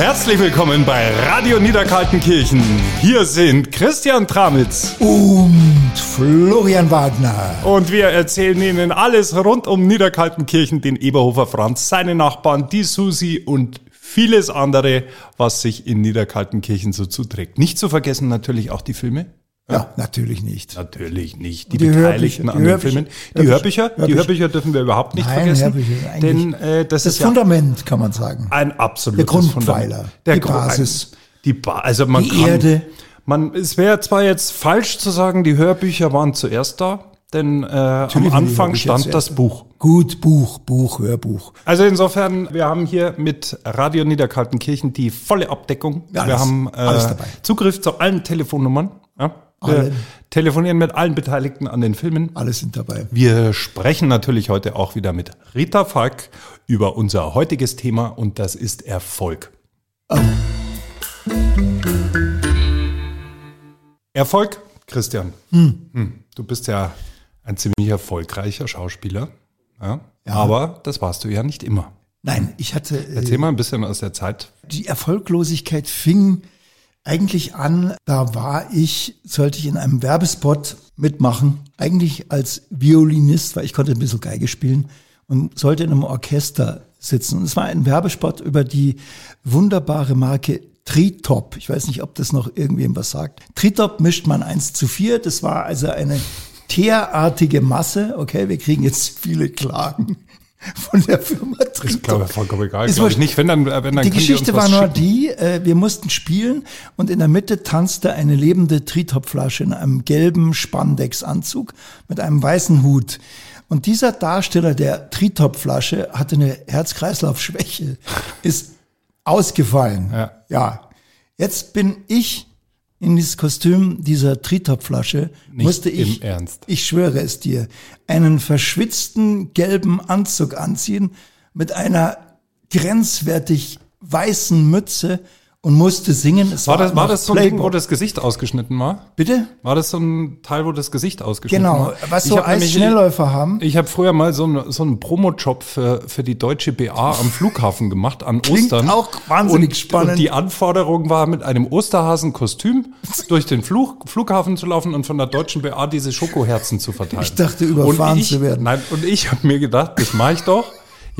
Herzlich willkommen bei Radio Niederkaltenkirchen. Hier sind Christian Tramitz und Florian Wagner. Und wir erzählen Ihnen alles rund um Niederkaltenkirchen, den Eberhofer Franz, seine Nachbarn, die Susi und vieles andere, was sich in Niederkaltenkirchen so zuträgt. Nicht zu vergessen natürlich auch die Filme. Ja, natürlich nicht. Natürlich nicht. Die, die Beteiligten an den Filmen. Die Hörbücher, Hörbücher, die Hörbücher dürfen wir überhaupt nicht Nein, vergessen. Hörbücher, denn äh, das, das ist Fundament, ja kann man sagen. Ein absolutes Der Grundpfeiler, Fundament. Der die Basis. Die ba also man die kann, Erde. Man, es wäre zwar jetzt falsch zu sagen, die Hörbücher waren zuerst da, denn äh, am Anfang stand das Buch. Gut, Buch, Buch, Hörbuch. Also insofern, wir haben hier mit Radio Niederkaltenkirchen die volle Abdeckung. Ja, wir alles, haben äh, Zugriff zu allen Telefonnummern. Ja? Wir Allen. telefonieren mit allen Beteiligten an den Filmen. Alle sind dabei. Wir sprechen natürlich heute auch wieder mit Rita Falk über unser heutiges Thema und das ist Erfolg. Oh. Erfolg, Christian. Hm. Hm. Du bist ja ein ziemlich erfolgreicher Schauspieler. Ja? Ja. Aber das warst du ja nicht immer. Nein, ich hatte. äh, Erzähl mal ein bisschen aus der Zeit. Die Erfolglosigkeit fing eigentlich an, da war ich, sollte ich in einem Werbespot mitmachen, eigentlich als Violinist, weil ich konnte ein bisschen Geige spielen und sollte in einem Orchester sitzen. Und es war ein Werbespot über die wunderbare Marke Tritop. Ich weiß nicht, ob das noch irgendwem was sagt. Tritop mischt man eins zu vier. Das war also eine teerartige Masse. Okay, wir kriegen jetzt viele Klagen von der Firma Tritop. Ich glaube, vollkommen egal. Ist Glaube ich nicht. Wenn dann, äh, wenn dann Die Geschichte war nur die, äh, wir mussten spielen und in der Mitte tanzte eine lebende Tritopflasche in einem gelben Spandexanzug mit einem weißen Hut. Und dieser Darsteller der Tritopflasche hatte eine Herz-Kreislauf-Schwäche, ist ausgefallen. Ja. ja. Jetzt bin ich in dieses Kostüm dieser Tritopflasche, Nicht musste ich, ich schwöre es dir, einen verschwitzten gelben Anzug anziehen mit einer grenzwertig weißen Mütze und musste singen. Es War das, war das so ein Ding, wo das Gesicht ausgeschnitten war? Bitte? War das so ein Teil, wo das Gesicht ausgeschnitten Genau, war? was Ich so hab nämlich- Eisschnellläufer haben. Ich habe früher mal so, einen- so einen Promojob für, für die deutsche BA am Flughafen gemacht, an Klingt Ostern. auch wahnsinnig und, spannend. Und die Anforderung war, mit einem Osterhasenkostüm durch den Flug, Flughafen zu laufen und von der deutschen BA diese Schokoherzen zu verteilen. Ich dachte, überfahren ich, zu werden. Nein, und ich habe mir gedacht, das mache ich doch.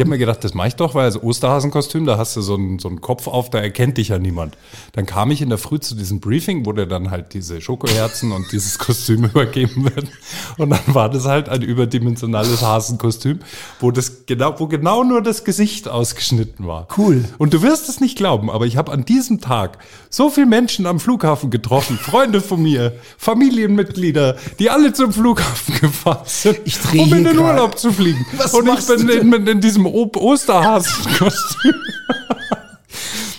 Ich habe mir gedacht, das mache ich doch, weil als Osterhasenkostüm, da hast du so einen, so einen Kopf auf, da erkennt dich ja niemand. Dann kam ich in der Früh zu diesem Briefing, wo dir dann halt diese Schokoherzen und dieses Kostüm übergeben werden. Und dann war das halt ein überdimensionales Hasenkostüm, wo das genau, wo genau nur das Gesicht ausgeschnitten war. Cool. Und du wirst es nicht glauben, aber ich habe an diesem Tag so viele Menschen am Flughafen getroffen, Freunde von mir, Familienmitglieder, die alle zum Flughafen gefahren sind, Ich um in den grad. Urlaub zu fliegen. Was und ich bin du in, in, in diesem Osterhasenkostüm.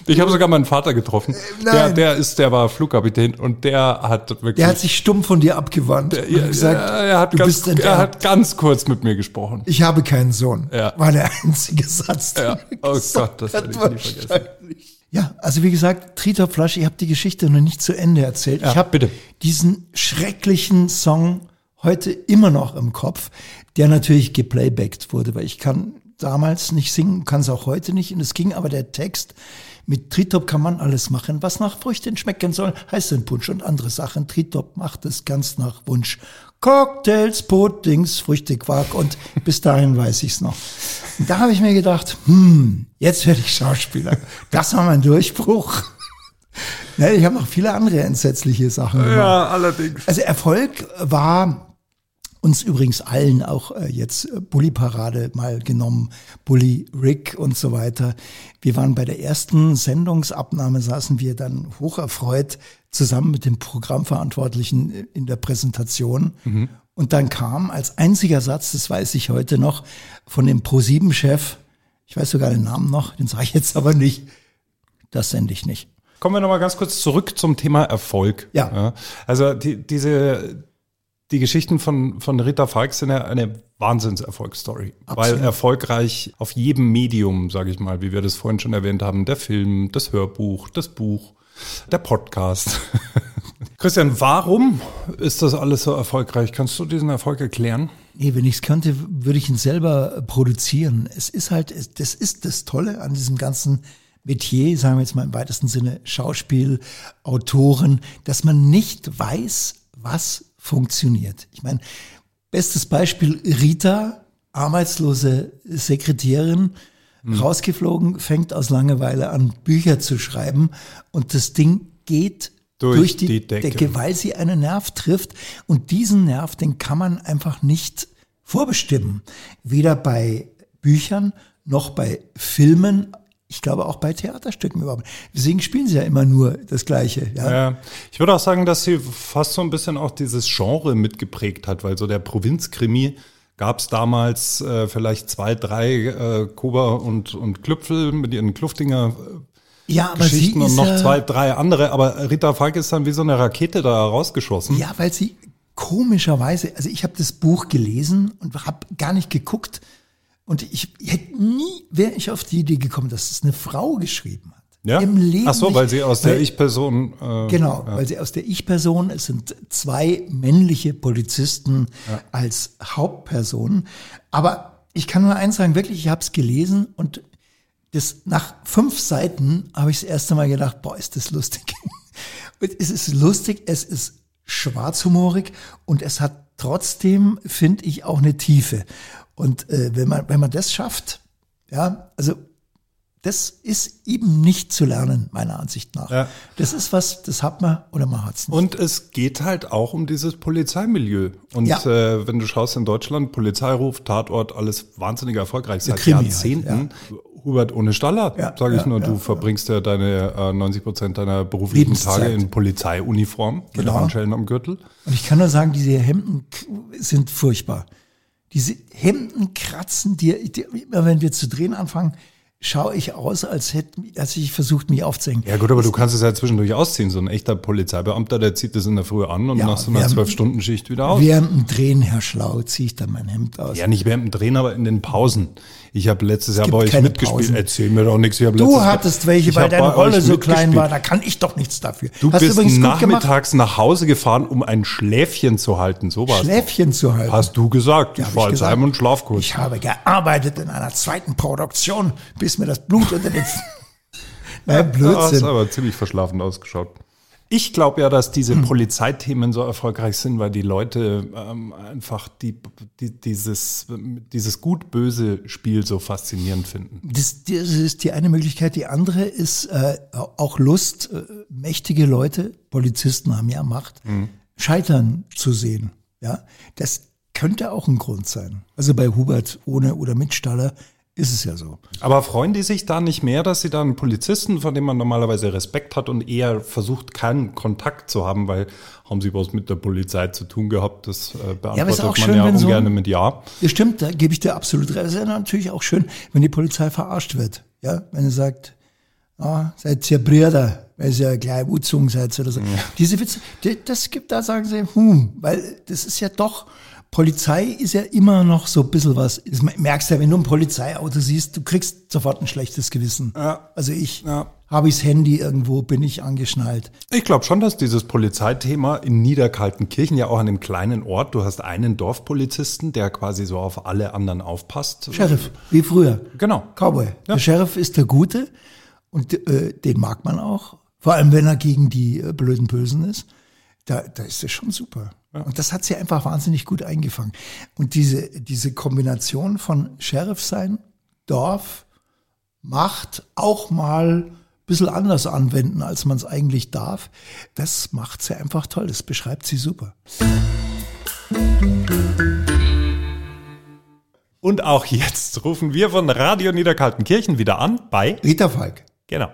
Ich habe sogar meinen Vater getroffen. Der, nein. der ist, der war Flugkapitän und der hat wirklich. Der hat sich stumm von dir abgewandt und ja, gesagt, er, er hat du ganz, bist er enterbt. hat ganz kurz mit mir gesprochen. Ich habe keinen Sohn. Ja. War der einzige Satz. den Ja. er Oh Gott, das werde ich nie vergessen. Ja, also wie gesagt, Tritopflasche, ich habe die Geschichte noch nicht zu Ende erzählt. Ja, ich habe bitte. diesen schrecklichen Song heute immer noch im Kopf, der natürlich geplaybackt wurde, weil ich kann damals nicht singen, kann es auch heute nicht. Und es ging aber der Text, mit Tritop kann man alles machen, was nach Früchten schmecken soll, heißt Punsch und andere Sachen. Tritop macht es ganz nach Wunsch. Cocktails, Puddings, Früchte, Quark und bis dahin weiß ich's noch. Und da habe ich mir gedacht, hm, jetzt werde ich Schauspieler. Das war mein Durchbruch. Ne, ich habe noch viele andere entsetzliche Sachen gemacht. Ja, allerdings. Also Erfolg war uns übrigens allen auch äh, jetzt äh, Bully Parade mal genommen, Bully Rick und so weiter. Wir waren bei der ersten Sendungsabnahme, saßen wir dann hocherfreut zusammen mit dem Programmverantwortlichen äh, in der Präsentation. Und dann kam als einziger Satz, das weiß ich heute noch, von dem Pro7-Chef, ich weiß sogar den Namen noch, den sage ich jetzt aber nicht, das sende ich nicht. Kommen wir nochmal ganz kurz zurück zum Thema Erfolg. Ja. also die, diese, die Geschichten von, von Rita Falk sind ja eine Wahnsinnserfolgsstory. Weil erfolgreich auf jedem Medium, sage ich mal, wie wir das vorhin schon erwähnt haben, der Film, das Hörbuch, das Buch, der Podcast. Christian, warum ist das alles so erfolgreich? Kannst du diesen Erfolg erklären? Nee, wenn ich es könnte, würde ich ihn selber produzieren. Es ist halt, das ist das Tolle an diesem ganzen Metier, sagen wir jetzt mal im weitesten Sinne Schauspiel, Autoren, dass man nicht weiß, was funktioniert. Ich meine, bestes Beispiel Rita, arbeitslose Sekretärin, hm. rausgeflogen, fängt aus Langeweile an, Bücher zu schreiben und das Ding geht durch, durch die, die Decke. Decke, weil sie einen Nerv trifft und diesen Nerv, den kann man einfach nicht vorbestimmen. Weder bei Büchern noch bei Filmen, ich glaube auch bei Theaterstücken überhaupt. Deswegen spielen sie ja immer nur das Gleiche. Ja? ja? ich würde auch sagen, dass sie fast so ein bisschen auch dieses Genre mitgeprägt hat, weil so der Provinzkrimi gab es damals äh, vielleicht zwei, drei äh, Kober und, und Klüpfel mit ihren Kluftinger äh, ja, aber Geschichten und noch zwei, drei andere. Aber Rita Falk ist dann wie so eine Rakete da rausgeschossen. Ja, weil sie komischerweise, also ich habe das Buch gelesen und habe gar nicht geguckt. Und ich, ich hätte nie, wäre ich auf die Idee gekommen, dass es eine Frau geschrieben hat. Ja? Im Leben Ach so, weil sie aus der Ich-Person. Äh, genau, ja. weil sie aus der Ich-Person, es sind zwei männliche Polizisten ja. als Hauptpersonen. Aber ich kann nur eins sagen, wirklich, ich habe es gelesen und das, nach fünf Seiten habe ich das erste Mal gedacht, boah, ist das lustig. es ist lustig, es ist schwarzhumorig und es hat trotzdem, finde ich, auch eine Tiefe. Und äh, wenn man wenn man das schafft, ja, also das ist eben nicht zu lernen, meiner Ansicht nach. Ja. Das ist was, das hat man oder man hat es nicht. Und es geht halt auch um dieses Polizeimilieu. Und ja. äh, wenn du schaust in Deutschland, Polizeiruf, Tatort, alles wahnsinnig erfolgreich seit Krimi Jahrzehnten. Halt, ja. Hubert ohne Staller, ja, sage ich nur, du verbringst ja deine äh, 90 Prozent deiner beruflichen Lebenszeit. Tage in Polizeiuniform genau. mit Handschellen am Gürtel. Und ich kann nur sagen, diese Hemden sind furchtbar. Diese Hemden kratzen dir, immer wenn wir zu drehen anfangen, schaue ich aus, als hätte als ich versucht, mich aufzuhängen. Ja gut, aber du kannst es ja zwischendurch ausziehen. So ein echter Polizeibeamter, der zieht das in der Früh an und ja, nach so einer Zwölf-Stunden-Schicht wieder aus. Während dem Drehen, Herr Schlau, ziehe ich dann mein Hemd aus. Ja, nicht während dem Drehen, aber in den Pausen. Ich habe letztes Jahr bei euch mitgespielt. Pausen. Erzähl mir doch nichts. du hattest welche, weil deine Rolle so klein war. Da kann ich doch nichts dafür. Du Hast bist du nachmittags nach Hause gefahren, um ein Schläfchen zu halten. So war's. Schläfchen zu halten. Hast du gesagt. Ja, ich war als Heim- und Schlafkurs. Ich habe gearbeitet in einer zweiten Produktion, bis mir das Blut unter den... naja, Blödsinn. Du hast aber ziemlich verschlafen ausgeschaut. Ich glaube ja, dass diese hm. Polizeithemen so erfolgreich sind, weil die Leute ähm, einfach die, die, dieses, dieses gut-böse Spiel so faszinierend finden. Das, das, ist die eine Möglichkeit. Die andere ist äh, auch Lust, äh, mächtige Leute, Polizisten haben ja Macht, mhm. scheitern zu sehen. Ja, das könnte auch ein Grund sein. Also bei Hubert ohne oder mit Staller ist es ja so. Aber freuen die sich da nicht mehr, dass sie da einen Polizisten, von dem man normalerweise Respekt hat und eher versucht, keinen Kontakt zu haben, weil haben sie was mit der Polizei zu tun gehabt? Das äh, beantwortet ja, man schön, ja ungern so, mit Ja. Ja, stimmt, da gebe ich dir absolut recht. Es ist ja natürlich auch schön, wenn die Polizei verarscht wird. Ja, wenn er sagt, ah, seid ihr Brüder, weil ihr ja gleich Uzung seid oder so. Ja. Diese Witze, das gibt, da sagen sie, hm, weil das ist ja doch, Polizei ist ja immer noch so ein bisschen was. Das merkst du ja, wenn du ein Polizeiauto siehst, du kriegst sofort ein schlechtes Gewissen. Ja. Also ich ja. habe ich das Handy irgendwo, bin ich angeschnallt. Ich glaube schon, dass dieses Polizeithema in Niederkaltenkirchen ja auch an einem kleinen Ort, du hast einen Dorfpolizisten, der quasi so auf alle anderen aufpasst. Sheriff, wie früher. Genau. Cowboy. Ja. Der Sheriff ist der Gute und äh, den mag man auch. Vor allem, wenn er gegen die äh, blöden Bösen ist. Da, da ist es schon super. Und das hat sie einfach wahnsinnig gut eingefangen. Und diese, diese Kombination von Sheriff sein, Dorf, Macht, auch mal ein bisschen anders anwenden, als man es eigentlich darf, das macht sie einfach toll. Das beschreibt sie super. Und auch jetzt rufen wir von Radio Niederkaltenkirchen wieder an bei Rita Falk. Genau.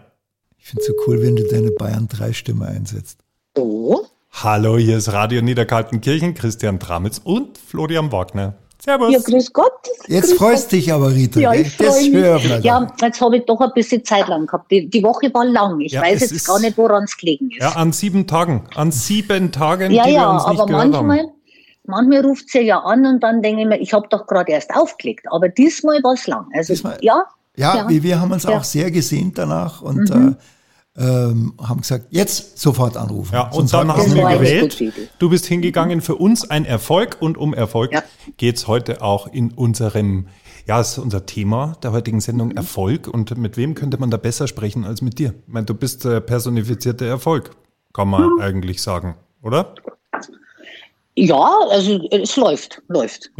Ich finde es so cool, wenn du deine Bayern 3 Stimme einsetzt. So. Hallo, hier ist Radio Niederkaltenkirchen, Christian Tramitz und Florian Wagner. Servus. Ja, grüß Gott. Jetzt grüß freust Gott. dich aber, Rita. Ja, ich freue mich. Ja, jetzt habe ich doch ein bisschen Zeit lang gehabt. Die, die Woche war lang. Ich ja, weiß jetzt gar nicht, woran es gelegen ist. Ja, an sieben Tagen. An sieben Tagen, ja, die ja, wir uns nicht aber manchmal, haben. manchmal ruft sie ja an und dann denke ich mir, ich habe doch gerade erst aufgelegt. Aber diesmal war es lang. Also, diesmal, ja. Ja, ja, wir haben uns auch sehr gesehnt danach und mhm. äh, ähm, haben gesagt, jetzt sofort anrufen. Ja, und dann haben wir gewählt. Du bist hingegangen, für uns ein Erfolg und um Erfolg ja. geht's heute auch in unserem Ja, es ist unser Thema der heutigen Sendung mhm. Erfolg. Und mit wem könnte man da besser sprechen als mit dir? Ich meine, du bist der personifizierte Erfolg, kann man mhm. eigentlich sagen, oder? Ja, also es läuft, läuft.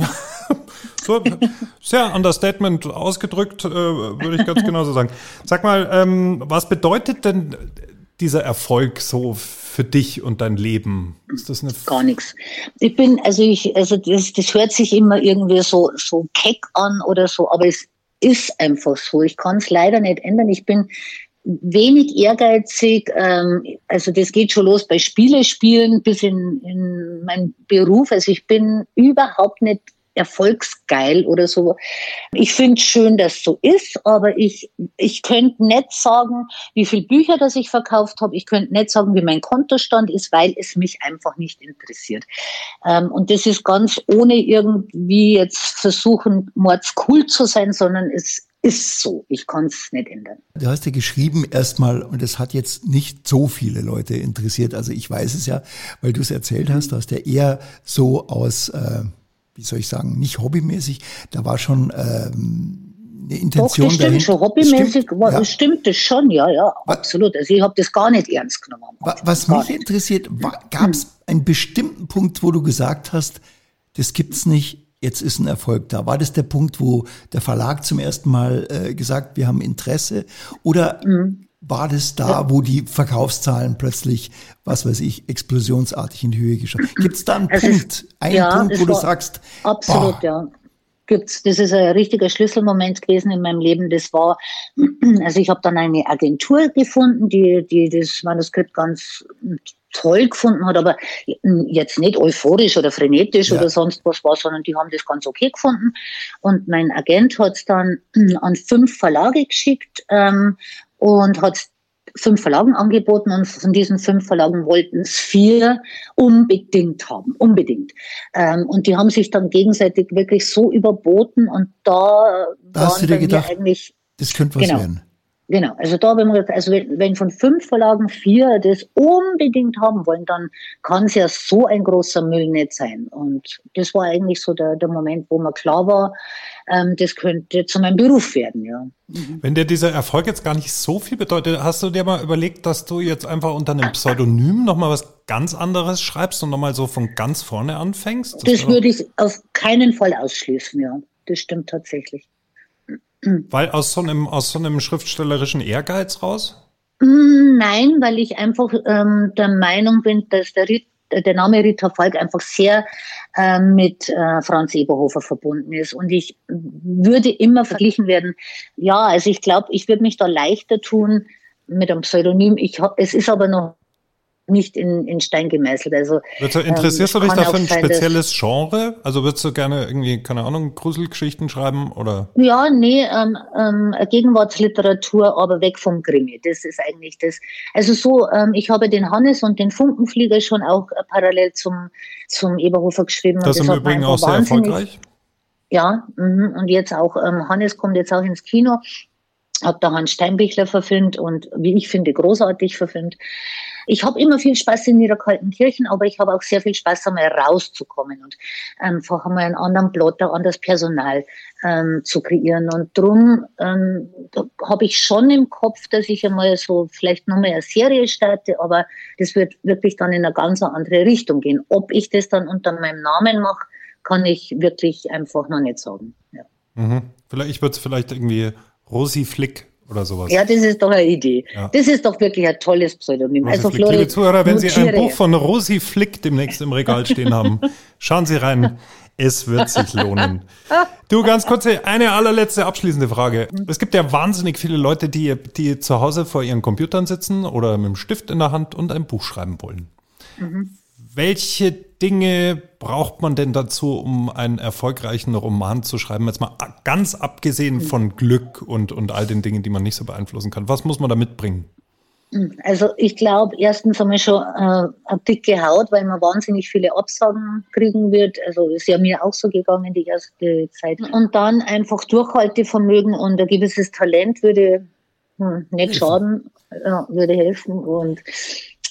so, sehr Understatement ausgedrückt, äh, würde ich ganz genauso sagen. Sag mal, ähm, was bedeutet denn dieser Erfolg so für dich und dein Leben? Ist das eine Gar nichts. Ich bin, also ich, also das, das hört sich immer irgendwie so, so keck an oder so, aber es ist einfach so. Ich kann es leider nicht ändern. Ich bin wenig ehrgeizig. Ähm, also das geht schon los bei Spiele spielen bis in, in meinen Beruf. Also ich bin überhaupt nicht erfolgsgeil oder so. Ich finde schön, dass so ist, aber ich, ich könnte nicht sagen, wie viele Bücher das ich verkauft habe. Ich könnte nicht sagen, wie mein Kontostand ist, weil es mich einfach nicht interessiert. Ähm, und das ist ganz ohne irgendwie jetzt versuchen, mords cool zu sein, sondern es ist so. Ich kann es nicht ändern. Du hast ja geschrieben erstmal, und es hat jetzt nicht so viele Leute interessiert. Also ich weiß es ja, weil du es erzählt hast, du hast ja eher so aus äh, wie soll ich sagen, nicht hobbymäßig, da war schon ähm, eine Intention Doch, das stimmt dahin. schon. Hobbymäßig stimmt, war, ja. stimmt das schon, ja, ja, absolut. Also ich habe das gar nicht ernst genommen. Was mich nicht. interessiert, gab es hm. einen bestimmten Punkt, wo du gesagt hast, das gibt's nicht, jetzt ist ein Erfolg da. War das der Punkt, wo der Verlag zum ersten Mal äh, gesagt, wir haben Interesse? Oder mhm war das da, wo die Verkaufszahlen plötzlich, was weiß ich, explosionsartig in die Höhe geschossen Gibt es da einen es Punkt, ist, einen ja, Punkt, wo du sagst, absolut, boah. ja. Gibt's. Das ist ein richtiger Schlüsselmoment gewesen in meinem Leben. Das war, also ich habe dann eine Agentur gefunden, die, die das Manuskript ganz toll gefunden hat, aber jetzt nicht euphorisch oder frenetisch ja. oder sonst was war, sondern die haben das ganz okay gefunden. Und mein Agent hat es dann an fünf Verlage geschickt ähm, und hat fünf Verlagen angeboten und von diesen fünf Verlagen wollten es vier unbedingt haben, unbedingt. Ähm, und die haben sich dann gegenseitig wirklich so überboten und da, da hast du dir gedacht, eigentlich, das könnte was genau, werden. Genau, also da wir gesagt, also wenn, wenn von fünf Verlagen vier das unbedingt haben wollen, dann kann es ja so ein großer Müll nicht sein. Und das war eigentlich so der, der Moment, wo mir klar war, ähm, das könnte zu meinem Beruf werden, ja. Mhm. Wenn dir dieser Erfolg jetzt gar nicht so viel bedeutet, hast du dir mal überlegt, dass du jetzt einfach unter einem Pseudonym nochmal was ganz anderes schreibst und nochmal so von ganz vorne anfängst? Das, das würde ich auf keinen Fall ausschließen, ja. Das stimmt tatsächlich. Weil aus so einem, aus so einem schriftstellerischen Ehrgeiz raus? Mm, nein, weil ich einfach ähm, der Meinung bin, dass der, der Name Rita Falk einfach sehr äh, mit äh, Franz Eberhofer verbunden ist. Und ich würde immer verglichen werden, ja, also ich glaube, ich würde mich da leichter tun mit einem Pseudonym. Ich es ist aber noch nicht in, in Stein gemeißelt. Also, du, interessierst ähm, du dich dafür ein spezielles Genre? Also würdest du gerne irgendwie, keine Ahnung, Gruselgeschichten schreiben oder? Ja, nee, ähm, ähm, Gegenwartsliteratur, aber weg vom Krimi. Das ist eigentlich das. Also so, ähm, ich habe den Hannes und den Funkenflieger schon auch äh, parallel zum, zum Eberhofer geschrieben. Das, ist im Übrigen auch sehr erfolgreich. Ja, mh, und jetzt auch, ähm, Hannes kommt jetzt auch ins Kino. Hab da Hans Steinbichler verfilmt und wie ich finde, großartig verfilmt. Ich habe immer viel Spaß in Niederkaltenkirchen, aber ich habe auch sehr viel Spaß, einmal rauszukommen und einfach einmal einen anderen Plotter, anderes Personal ähm, zu kreieren. Und darum ähm, habe ich schon im Kopf, dass ich einmal so vielleicht nochmal eine Serie starte, aber das wird wirklich dann in eine ganz andere Richtung gehen. Ob ich das dann unter meinem Namen mache, kann ich wirklich einfach noch nicht sagen. Ja. Mhm. Vielleicht, ich würde es vielleicht irgendwie Rosi Flick oder sowas. Ja, das ist doch eine Idee. Ja. Das ist doch wirklich ein tolles Pseudonym. Rosi also, Flori, Liebe Zuhörer, wenn Sie ein Buch von Rosi Flick demnächst im Regal stehen haben, schauen Sie rein. Es wird sich lohnen. Du, ganz kurz, eine allerletzte abschließende Frage. Es gibt ja wahnsinnig viele Leute, die, die zu Hause vor ihren Computern sitzen oder mit einem Stift in der Hand und ein Buch schreiben wollen. Mhm. Welche Dinge braucht man denn dazu, um einen erfolgreichen Roman zu schreiben? Jetzt mal ganz abgesehen von Glück und, und all den Dingen, die man nicht so beeinflussen kann. Was muss man da mitbringen? Also ich glaube, erstens einmal schon äh, eine dicke Haut, weil man wahnsinnig viele Absagen kriegen wird. Also ist ja mir auch so gegangen die erste Zeit. Und dann einfach Durchhaltevermögen und ein gewisses Talent würde hm, nicht schaden, ja, würde helfen. Und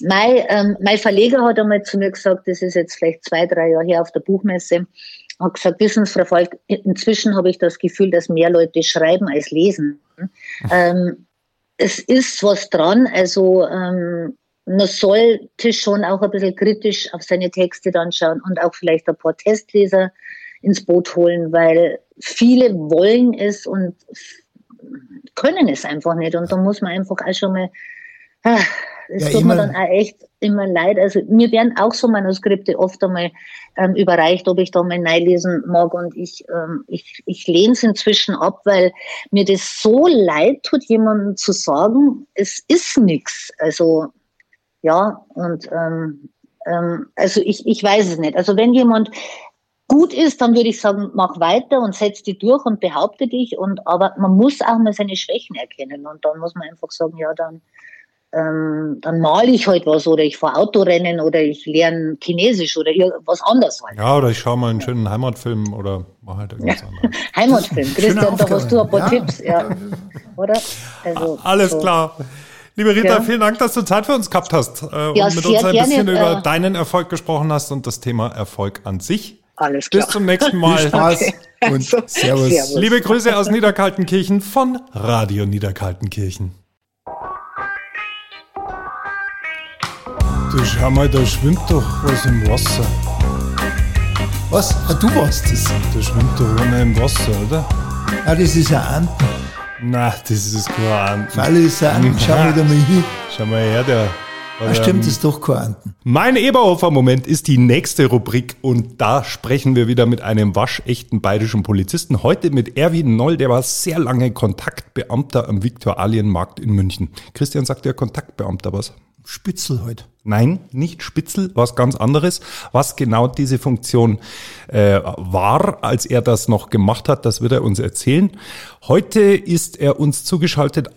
mein, ähm, mein Verleger hat einmal zu mir gesagt, das ist jetzt vielleicht zwei, drei Jahre her auf der Buchmesse, hat gesagt, wissen Sie, Frau Falk, inzwischen habe ich das Gefühl, dass mehr Leute schreiben als lesen. Ähm, es ist was dran, also ähm, man sollte schon auch ein bisschen kritisch auf seine Texte dann schauen und auch vielleicht ein paar Testleser ins Boot holen, weil viele wollen es und können es einfach nicht. Und da muss man einfach auch schon mal, ah, es ja, tut mir dann auch echt immer leid. Also mir werden auch so Manuskripte oft einmal ähm, überreicht, ob ich da mal lesen mag. Und ich, ähm, ich, ich lehne es inzwischen ab, weil mir das so leid tut, jemandem zu sagen, es ist nichts. Also ja, und ähm, ähm, also ich, ich weiß es nicht. Also wenn jemand gut ist, dann würde ich sagen, mach weiter und setz die durch und behaupte dich. Und aber man muss auch mal seine Schwächen erkennen. Und dann muss man einfach sagen, ja, dann ähm, dann male ich halt was oder ich fahre Autorennen oder ich lerne Chinesisch oder was anderes halt. Ja, oder ich schaue mal einen schönen Heimatfilm oder mache halt irgendwas ja. anderes. Heimatfilm, Christian, da hast du ein paar ja. Tipps, ja. Oder? Also, Alles so. klar. Liebe Rita, ja. vielen Dank, dass du Zeit für uns gehabt hast äh, ja, und mit uns ein gerne, bisschen äh, über deinen Erfolg gesprochen hast und das Thema Erfolg an sich. Alles klar. Bis zum nächsten Mal. Viel Spaß okay. und servus. servus. Liebe Grüße aus Niederkaltenkirchen von Radio Niederkaltenkirchen. Du schau mal, da schwimmt doch was im Wasser. Was? Ah, du warst das? Da schwimmt doch einer im Wasser, oder? Ah, das ist ein Anten. Nein, das ist kein Anten. Falle ist ein Anten. Schau mal da mal hin. Schau mal her, der. Ah, stimmt, das ist doch kein Anten. Mein Eberhofer-Moment ist die nächste Rubrik und da sprechen wir wieder mit einem waschechten bayerischen Polizisten. Heute mit Erwin Noll, der war sehr lange Kontaktbeamter am Viktualienmarkt in München. Christian sagt ja Kontaktbeamter was? Spitzel heute. Nein, nicht Spitzel, was ganz anderes. Was genau diese Funktion äh, war, als er das noch gemacht hat, das wird er uns erzählen. Heute ist er uns zugeschaltet.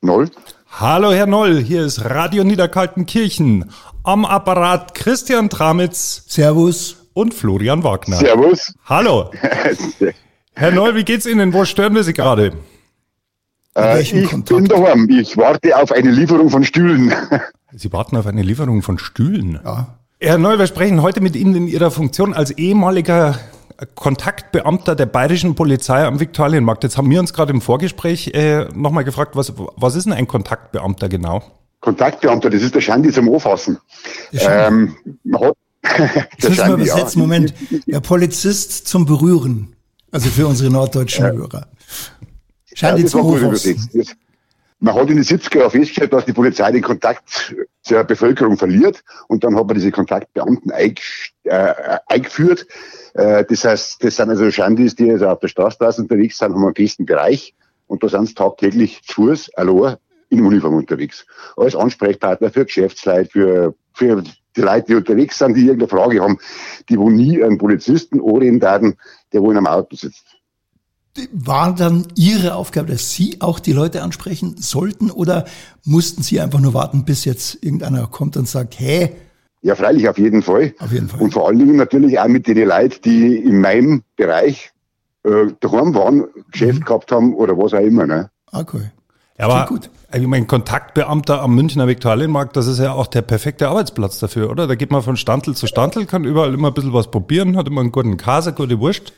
Noll. Hallo Herr Noll, hier ist Radio Niederkaltenkirchen. Am Apparat Christian Tramitz. Servus. Und Florian Wagner. Servus. Hallo. Herr Noll, wie geht's Ihnen? Wo stören wir Sie gerade? Äh, ich Kontakt? bin daheim. Ich warte auf eine Lieferung von Stühlen. Sie warten auf eine Lieferung von Stühlen? Ja. Herr Neu, wir sprechen heute mit Ihnen in Ihrer Funktion als ehemaliger Kontaktbeamter der bayerischen Polizei am Viktualienmarkt. Jetzt haben wir uns gerade im Vorgespräch äh, nochmal gefragt, was, was ist denn ein Kontaktbeamter genau? Kontaktbeamter, das ist der Schandi zum Anfassen. Ähm, hat, das müssen wir übersetzen. Ja. Moment. Der Polizist zum Berühren. Also für unsere norddeutschen ja. Hörer. Scheint ja, das war gut übersetzt. Man hat in den 70er Jahren festgestellt, dass die Polizei den Kontakt zur Bevölkerung verliert und dann hat man diese Kontaktbeamten äh, eingeführt. Äh, das heißt, das sind also Schandis, die also auf der Straße unterwegs sind, haben einen festen Bereich und da sind sie tagtäglich zu Fuß, allein, in Uniform unterwegs. Als Ansprechpartner für Geschäftsleute, für, für die Leute, die unterwegs sind, die irgendeine Frage haben, die wo nie einen Polizisten orientieren, der wo in einem Auto sitzt war dann Ihre Aufgabe, dass Sie auch die Leute ansprechen sollten oder mussten Sie einfach nur warten, bis jetzt irgendeiner kommt und sagt, hey? Ja, freilich, auf jeden Fall. Auf jeden Fall. Und vor allen Dingen natürlich auch mit den Leuten, die in meinem Bereich äh, daheim waren, Geschäft mhm. gehabt haben oder was auch immer. Ne? Okay. Ja, aber gut. ich meine, Kontaktbeamter am Münchner Viktualienmarkt, das ist ja auch der perfekte Arbeitsplatz dafür, oder? Da geht man von Standel zu Standel, kann überall immer ein bisschen was probieren, hat immer einen guten Käse, gute Wurst.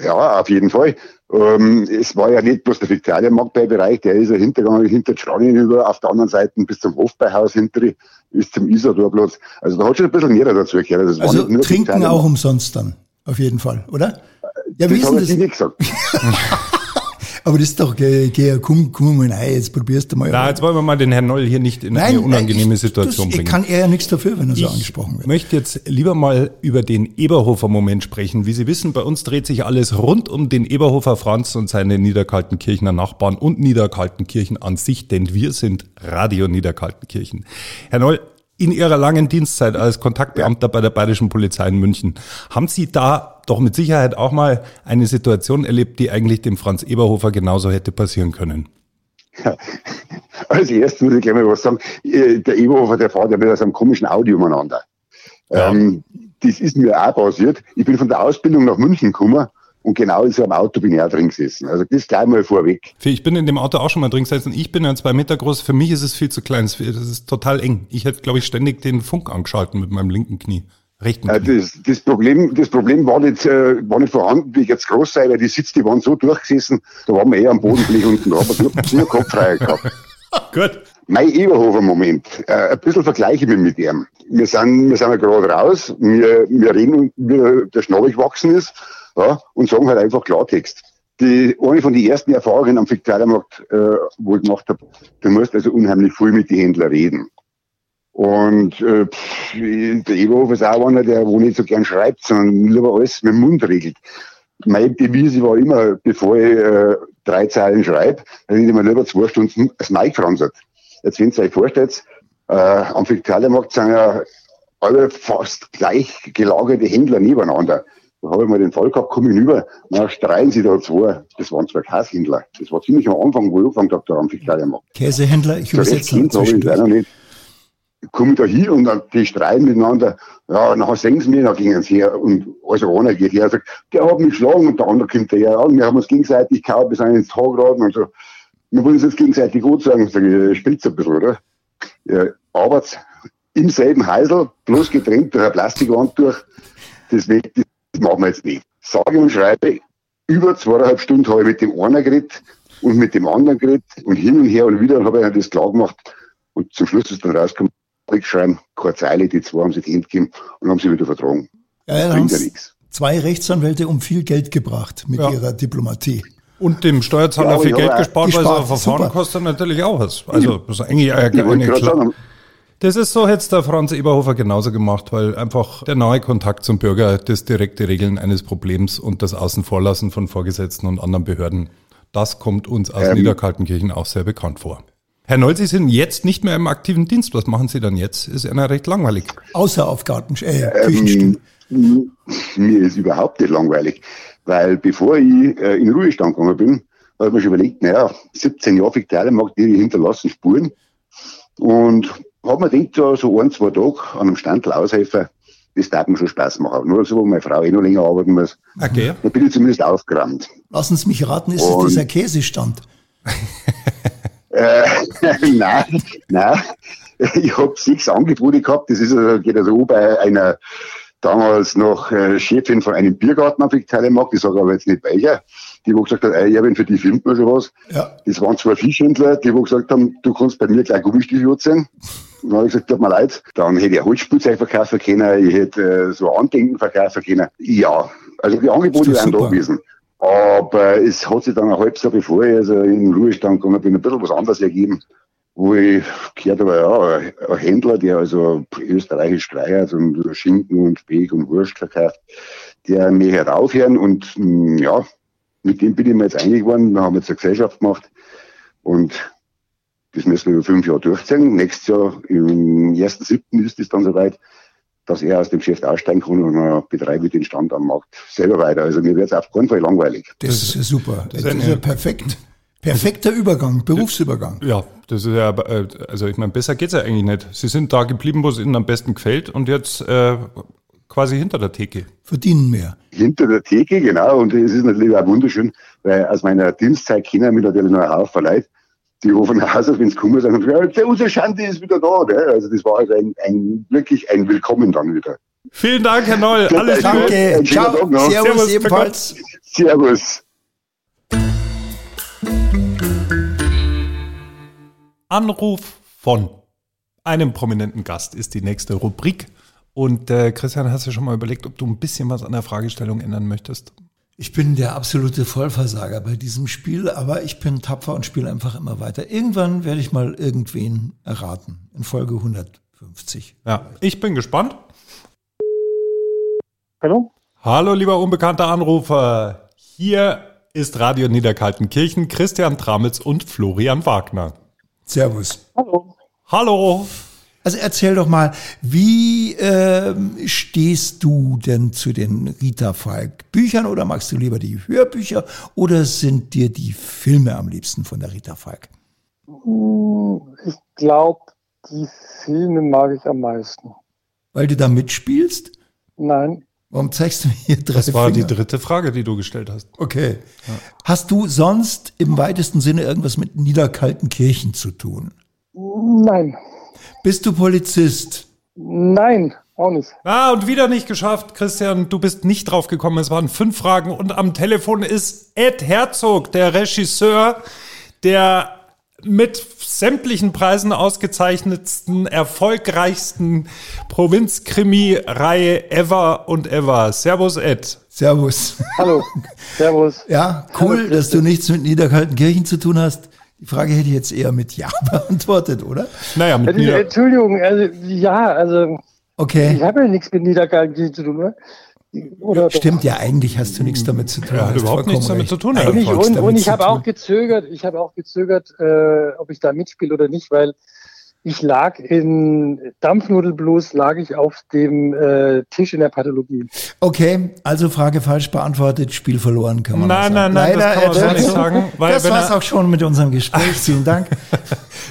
Ja, auf jeden Fall. Ähm, es war ja nicht bloß der Viktualienmarktbereich, der ist ja hintergegangen, hinter Schranien über, auf der anderen Seite bis zum Hofbeihaus hinter, bis zum Isadorplatz. Also da hat schon ein bisschen mehr dazu gehört. Das also trinken auch umsonst dann, auf jeden Fall, oder? Ja, das habe ich nicht gesagt. Aber das ist doch, geh, geh, komm, komm mal rein, jetzt probierst du mal. Na, jetzt wollen wir mal den Herrn Noll hier nicht in Nein, eine unangenehme ich, Situation das, bringen. kann er ja nichts dafür, wenn er so angesprochen wird. Ich möchte jetzt lieber mal über den Eberhofer-Moment sprechen. Wie Sie wissen, bei uns dreht sich alles rund um den Eberhofer Franz und seine Niederkaltenkirchener Nachbarn und Niederkaltenkirchen an sich, denn wir sind Radio Niederkaltenkirchen. Herr Noll, in Ihrer langen Dienstzeit als Kontaktbeamter bei der Bayerischen Polizei in München, haben Sie da doch mit Sicherheit auch mal eine Situation erlebt, die eigentlich dem Franz Eberhofer genauso hätte passieren können? Ja. Als erstes muss ich gleich mal was sagen. Äh, der Eberhofer, der fährt ja mit einem komischen Audio umeinander. Ja. Ähm, das ist mir auch passiert. Ich bin von der Ausbildung nach München gekommen und genau in so einem Auto bin ich auch drin gesessen. Also das gleich mal vorweg. Ich bin in dem Auto auch schon mal drin gesessen. Ich bin ja zwei Meter groß. Für mich ist es viel zu klein. Das ist total eng. Ich hätte, glaube ich, ständig den Funk angeschalten mit meinem linken Knie. Richten. Äh, das, das, Problem, das Problem war nicht, äh, war nicht vorhanden, wie ich jetzt groß sei, weil die Sitze, die waren so durchgesessen, da waren wir eher am Boden gelegen unten, da haben wir nur, nur Kopffreiheit gehabt. Gut. Mein Eberhofer-Moment, äh, ein bisschen vergleiche ich mich mit ihm. Wir sind, wir sind ja gerade raus, wir, wir reden, wie der Schnabel gewachsen ist, ja, und sagen halt einfach Klartext. Die, eine von den ersten Erfahrungen am Fiktualmarkt, äh, wo ich gemacht habe, du musst also unheimlich viel mit den Händlern reden. Und äh, pff, der Eberhofer ist auch einer, der wo nicht so gern schreibt, sondern lieber alles mit dem Mund regelt. Meine Devise war immer, bevor ich äh, drei Zeilen schreibe, dann hätte ich mir lieber zwei Stunden das Mike franzert. Jetzt, wenn ihr euch vorstellt, äh, am Fiktualmarkt sind ja alle fast gleich gelagerte Händler nebeneinander. Da habe ich mal den Fall gehabt, komme ich hinüber, na, streiten sie da zwei. Das waren zwei Käsehändler. Das war ziemlich am Anfang, wo ich angefangen habe, da am Fiktualmarkt. Käsehändler, ich übersetze das noch nicht komme da hin und dann die streiten miteinander. Ja, nachher sehen sie mich, dann gingen sie her und also einer geht her und sagt, der hat mich geschlagen und der andere kommt daher. Ja, wir haben uns gegenseitig gehauen, bis ins Tag geraten und so. Wir wollen uns jetzt gegenseitig gut sagen. Sag ich, spritzt ein bisschen, oder? Ja, aber im selben Heisel, bloß getrennt durch ein Plastikwand durch. Das, das machen wir jetzt nicht. Sage und schreibe, über zweieinhalb Stunden habe ich mit dem einen geredet und mit dem anderen geredet und hin und her und wieder habe ich das klar gemacht. Und zum Schluss ist dann rausgekommen, schreiben, keine Zeile, die zwei haben sich die Hände gegeben und haben sie wieder vertragen. Ja, ja, Bringt ja nichts. Zwei Rechtsanwälte um viel Geld gebracht mit ja. ihrer Diplomatie. Und dem Steuerzahler ja, viel Geld gespart, gespart, weil so ein Verfahren super. kostet natürlich auch was. Also das ist eigentlich eine, eine klar. Das ist so, hätte der Franz Eberhofer genauso gemacht, weil einfach der nahe Kontakt zum Bürger, das direkte Regeln eines Problems und das Außenvorlassen von Vorgesetzten und anderen Behörden, das kommt uns aus ähm, Niederkaltenkirchen auch sehr bekannt vor. Herr Noll, Sie sind jetzt nicht mehr im aktiven Dienst. Was machen Sie dann jetzt? Ist ja recht langweilig. Außer auf Garten, äh, ähm, Mir ist überhaupt nicht langweilig, weil bevor ich äh, in Ruhestand gegangen bin, habe ich mir schon überlegt, naja, 17 Jahre Fiktualienmarkt, die hinterlassen Spuren. Und habe mir gedacht, so, so ein, zwei Tage an einem Standel aushelfen, das darf mir schon Spaß machen. Nur so, wo meine Frau eh noch länger arbeiten muss. Okay. Da bin ich zumindest aufgerannt. Lassen Sie mich raten, ist es dieser Käsestand? Äh, nein, nein. Ich habe sechs Angebote gehabt. Das ist also, geht also bei einer damals noch äh, Chefin von einem Biergarten auf Telemarkt, ich sage aber jetzt nicht welcher, die wo gesagt hat, ey, ja, wenn für die filmt man schon was. Ja. Das waren zwei Fischhändler, die wo gesagt haben, du kannst bei mir gleich Gummistiefel sein. Dann habe ich gesagt, tut mir leid. Dann hätte ich Holzspielzeug verkaufen können, ich hätte äh, so Andenken verkaufen können. Ja, also die Angebote wären da gewesen. Aber es hat sich dann ein halbes Jahr bevor ich also in den Ruhestand gegangen bin, ein bisschen was anderes ergeben, wo ich gehört habe, ja, ein Händler, der also österreichisch streiert und Schinken und Speck und Wurst verkauft, der mich halt aufhören und hm, ja, mit dem bin ich mir jetzt einig geworden. Wir haben jetzt eine Gesellschaft gemacht und das müssen wir über fünf Jahre durchziehen. Nächstes Jahr, im 1.7. ist es dann soweit dass er aus dem Geschäft aussteigen kann und dann betreibe ich den Stand am Markt selber weiter. Also mir wird es auf keinen Fall langweilig. Das ist ja super. Das, das ist ja perfekt. Perfekter Übergang, Berufsübergang. Ja, das ist ja, äh, also ich meine, besser geht's ja eigentlich nicht. Sie sind da geblieben, wo es Ihnen am besten gefällt und jetzt äh, quasi hinter der Theke. Verdienen mehr. Hinter der Theke, genau. Und es ist natürlich auch wunderschön, weil aus meiner Dienstzeit kennen mich natürlich noch ein Haufen Leute, die rufen nach Hause, wenn es kommen, sagen, ja, unsere Schande ist wieder da. Ne? Also das war also ein, ein, wirklich ein Willkommen dann wieder. Vielen Dank, Herr Noll. Alles Danke. Gute. Ciao. Servus, Servus ebenfalls. Servus. Anruf von einem prominenten Gast ist die nächste Rubrik. Und äh, Christian, hast du schon mal überlegt, ob du ein bisschen was an der Fragestellung ändern möchtest? Ich bin der absolute Vollversager bei diesem Spiel, aber ich bin tapfer und spiele einfach immer weiter. Irgendwann werde ich mal irgendwen erraten. In Folge 150. Ja, ich bin gespannt. Hallo? Hallo, lieber unbekannter Anrufer. Hier ist Radio Niederkaltenkirchen, Christian Tramitz und Florian Wagner. Servus. Hallo. Hallo. Also erzähl doch mal, wie äh, stehst du denn zu den Rita Falk Büchern oder magst du lieber die Hörbücher oder sind dir die Filme am liebsten von der Rita Falk? Hm, ich glaube, die Filme mag ich am meisten. Weil du da mitspielst? Nein. Warum zeigst du mir hier drei Das war Finger? die dritte Frage, die du gestellt hast. Okay. Ja. Hast du sonst im weitesten Sinne irgendwas mit Niederkaltenkirchen zu tun? Nein. Bist du Polizist? Nein, auch nicht. Ah, und wieder nicht geschafft, Christian. Du bist nicht drauf gekommen. Es waren fünf Fragen und am Telefon ist Ed Herzog, der Regisseur, der mit sämtlichen Preisen ausgezeichnetsten, erfolgreichsten Provinzkrimi-Reihe ever und ever. Servus, Ed. Servus. Hallo. Servus. Ja, cool, Hallo, dass du nichts mit Niederkaltenkirchen zu tun hast. Die Frage hätte ich jetzt eher mit Ja beantwortet, oder? Naja, mit Nieder Entschuldigung, also ja, also okay. ich habe ja nichts mit Niederkaltenkirchen zu tun. Oder? Oder Stimmt ja, eigentlich hast du nichts damit zu tun. Ja, überhaupt nichts damit zu tun. Und ich, und, und ich habe auch gezögert, ich habe auch gezögert, äh, ob ich da mitspiele oder nicht, weil ich lag in Dampfnudelblues, lag ich auf dem äh, Tisch in der Pathologie. Okay, also Frage falsch beantwortet, Spiel verloren kann man Nein, nein, nein, Leider, das kann man so nicht sagen. Weil das war's auch schon mit unserem Gespräch. Vielen Dank.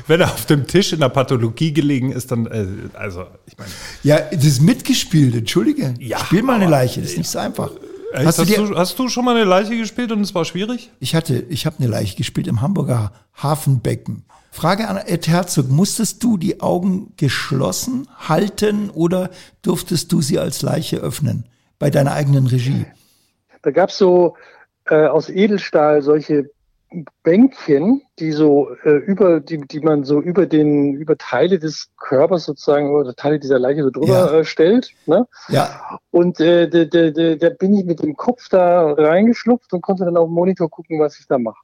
wenn er auf dem Tisch in der Pathologie gelegen ist, dann, äh, also, ich meine. Ja, das ist mitgespielt, entschuldige. Ja, Spiel mal eine Leiche, das ist nicht so einfach. Hast, hast, du, hast, du, schon mal eine Leiche gespielt und es war schwierig? Ich hatte, ich habe eine Leiche gespielt im Hamburger Hafenbecken. Frage an Ed Herzog, musstest du die Augen geschlossen halten oder durftest du sie als Leiche öffnen bei deiner eigenen Regie? Da gab es so äh, aus Edelstahl solche Bänkchen, die so äh, über, die, die man so über den, über Teile des Körpers sozusagen oder Teile dieser Leiche so drüber ja. äh, stellt. Ne? Ja. Und äh, da, da, da, da bin ich mit dem Kopf da reingeschlupft und konnte dann auf dem Monitor gucken, was ich da mache.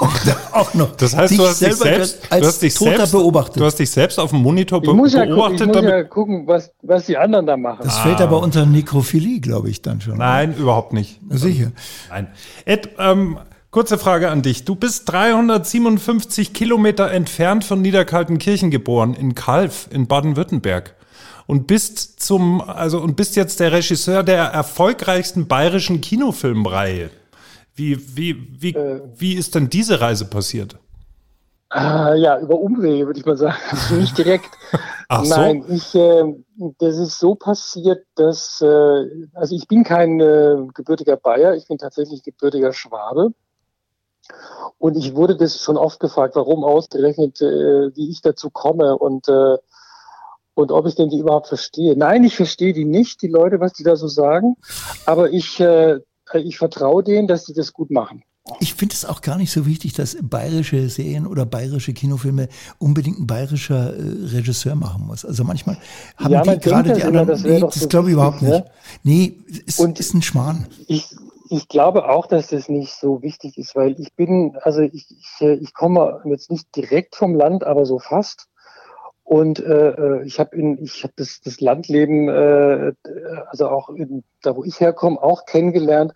auch noch. Das heißt, du hast dich selbst, als du hast dich selbst, beobachtet. Du hast dich selbst auf dem Monitor ich muss ja beobachtet. Gucken, ich muss ja gucken, was, was die anderen da machen. Das ah. fällt aber unter Nekrophilie, glaube ich, dann schon. Nein, oder? überhaupt nicht. Sicher. Nein. Ed, ähm, kurze Frage an dich. Du bist 357 Kilometer entfernt von Niederkaltenkirchen geboren, in Kalf, in Baden-Württemberg und bist zum, also und bist jetzt der Regisseur der erfolgreichsten bayerischen Kinofilmreihe. Wie, wie, wie, äh, wie ist denn diese Reise passiert? Äh, ja, über Umwege würde ich mal sagen. Also nicht direkt. Ach so? Nein, ich, äh, das ist so passiert, dass, äh, also ich bin kein äh, gebürtiger Bayer, ich bin tatsächlich gebürtiger Schwabe. Und ich wurde das schon oft gefragt, warum ausgerechnet, äh, wie ich dazu komme und, äh, und ob ich denn die überhaupt verstehe. Nein, ich verstehe die nicht, die Leute, was die da so sagen. Aber ich äh, ich vertraue denen, dass sie das gut machen. Ich finde es auch gar nicht so wichtig, dass bayerische Serien oder bayerische Kinofilme unbedingt ein bayerischer äh, Regisseur machen muss. Also manchmal haben ja, die gerade die anderen, das nee, das glaube ich überhaupt nicht. Ne? Nee, ist, Und ist ein Schmarrn. Ich, ich glaube auch, dass das nicht so wichtig ist, weil ich bin, also ich, ich, ich komme jetzt nicht direkt vom Land, aber so fast. Und äh, äh ich habe in, das, das Landleben, äh, also auch in, da, wo ich herkomme, auch kennengelernt.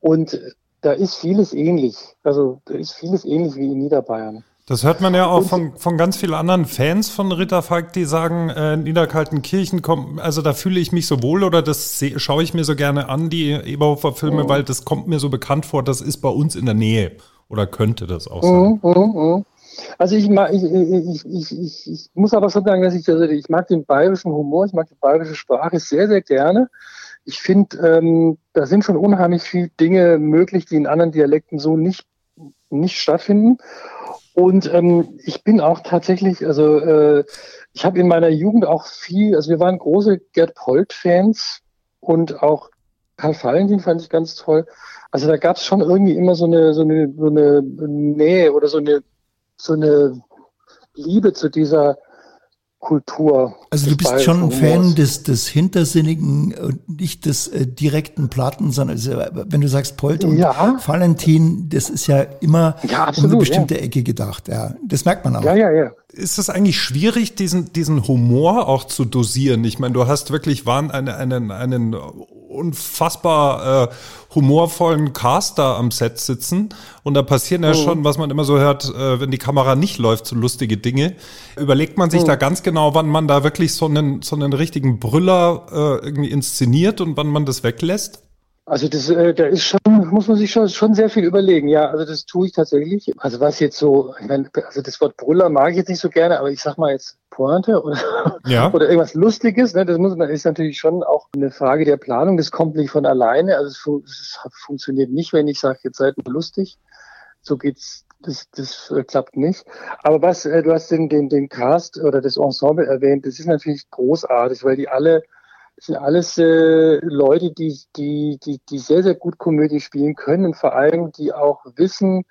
Und da ist vieles ähnlich. Also da ist vieles ähnlich wie in Niederbayern. Das hört man ja auch von, von ganz vielen anderen Fans von Ritterfalk, die sagen, äh, Niederkaltenkirchen kommt, also da fühle ich mich so wohl oder das schaue ich mir so gerne an, die Eberhofer Filme, mhm. weil das kommt mir so bekannt vor, das ist bei uns in der Nähe. Oder könnte das auch sein? Mhm, mh, mh. Also ich, mag, ich, ich, ich, ich, ich muss aber schon sagen, dass ich, also ich mag den bayerischen Humor, ich mag die bayerische Sprache sehr, sehr gerne. Ich finde, ähm, da sind schon unheimlich viele Dinge möglich, die in anderen Dialekten so nicht, nicht stattfinden. Und ähm, ich bin auch tatsächlich, also äh, ich habe in meiner Jugend auch viel, also wir waren große Gerd Polt-Fans und auch Karl Valentin fand ich ganz toll. Also da gab es schon irgendwie immer so eine, so eine, so eine Nähe oder so eine so eine Liebe zu dieser Kultur. Also du bist schon ein Fan des, des Hintersinnigen und nicht des äh, direkten Platten, sondern also, wenn du sagst Polt und ja. Valentin, das ist ja immer ja, absolut, um eine bestimmte ja. Ecke gedacht. Ja, das merkt man auch. Ja, ja, ja. Ist es eigentlich schwierig, diesen, diesen Humor auch zu dosieren? Ich meine, du hast wirklich waren einen, einen, einen unfassbar äh, humorvollen Caster am Set sitzen und da passieren ja oh. schon, was man immer so hört, äh, wenn die Kamera nicht läuft, so lustige Dinge. Überlegt man sich oh. da ganz genau, wann man da wirklich so einen, so einen richtigen Brüller äh, irgendwie inszeniert und wann man das weglässt? Also das, äh, da ist schon, muss man sich schon, schon sehr viel überlegen. Ja, also das tue ich tatsächlich. Also was jetzt so, ich meine, also das Wort Brüller mag ich jetzt nicht so gerne, aber ich sag mal jetzt Pointe oder, ja. oder irgendwas Lustiges. Ne, das muss man ist natürlich schon auch eine Frage der Planung. Das kommt nicht von alleine. Also es, fun es funktioniert nicht, wenn ich sage, jetzt seid mal lustig. So geht's das, das äh, klappt nicht. Aber was, äh, du hast den, den, den Cast oder das Ensemble erwähnt, das ist natürlich großartig, weil die alle, das sind alles äh, Leute, die, die, die, die sehr, sehr gut Komödie spielen können und vor allem, die auch wissen,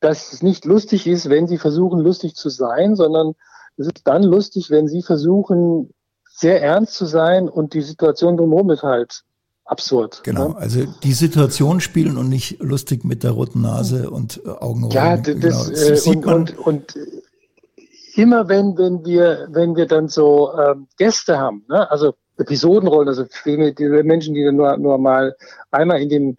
dass es nicht lustig ist, wenn sie versuchen, lustig zu sein, sondern es ist dann lustig, wenn sie versuchen, sehr ernst zu sein und die Situation drumherum ist halt absurd. Genau, ne? also die Situation spielen und nicht lustig mit der roten Nase und äh, Augenrollen. Ja, das, genau. das äh, und, und, und immer wenn, wenn wir, wenn wir dann so ähm, Gäste haben, ne? also Episodenrollen, also für die Menschen, die nur, nur mal einmal in dem